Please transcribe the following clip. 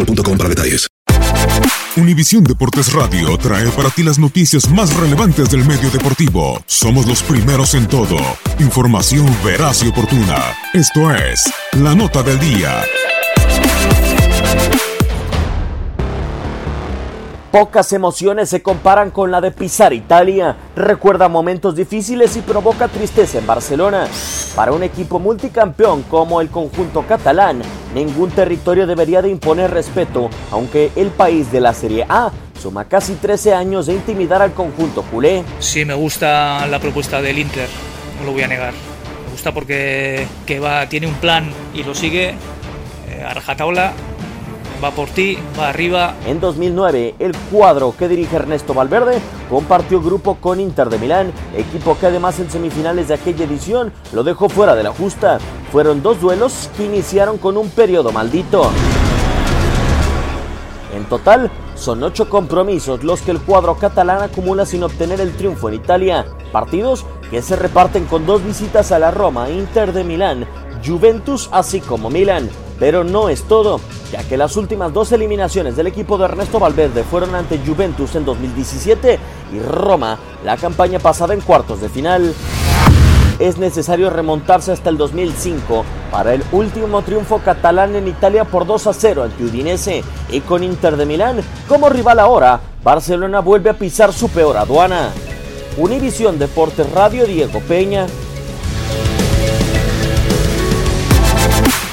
boostmobile.com para detalles. Univisión Deportes Radio trae para ti las noticias más relevantes del medio deportivo. Somos los primeros en todo. Información veraz y oportuna. Esto es La Nota del Día. Pocas emociones se comparan con la de pisar Italia. Recuerda momentos difíciles y provoca tristeza en Barcelona. Para un equipo multicampeón como el conjunto catalán, ningún territorio debería de imponer respeto, aunque el país de la Serie A suma casi 13 años de intimidar al conjunto culé. Sí, me gusta la propuesta del Inter, no lo voy a negar. Me gusta porque que va, tiene un plan y lo sigue eh, a rajatabla, va por ti, va arriba. En 2009, el cuadro que dirige Ernesto Valverde compartió grupo con Inter de Milán, equipo que además en semifinales de aquella edición lo dejó fuera de la justa. Fueron dos duelos que iniciaron con un periodo maldito. En total, son ocho compromisos los que el cuadro catalán acumula sin obtener el triunfo en Italia. Partidos que se reparten con dos visitas a la Roma, Inter de Milán, Juventus así como Milán. Pero no es todo, ya que las últimas dos eliminaciones del equipo de Ernesto Valverde fueron ante Juventus en 2017 y Roma la campaña pasada en cuartos de final. Es necesario remontarse hasta el 2005 para el último triunfo catalán en Italia por 2 a 0 ante Udinese y con Inter de Milán como rival ahora, Barcelona vuelve a pisar su peor aduana. Univisión Deportes Radio Diego Peña.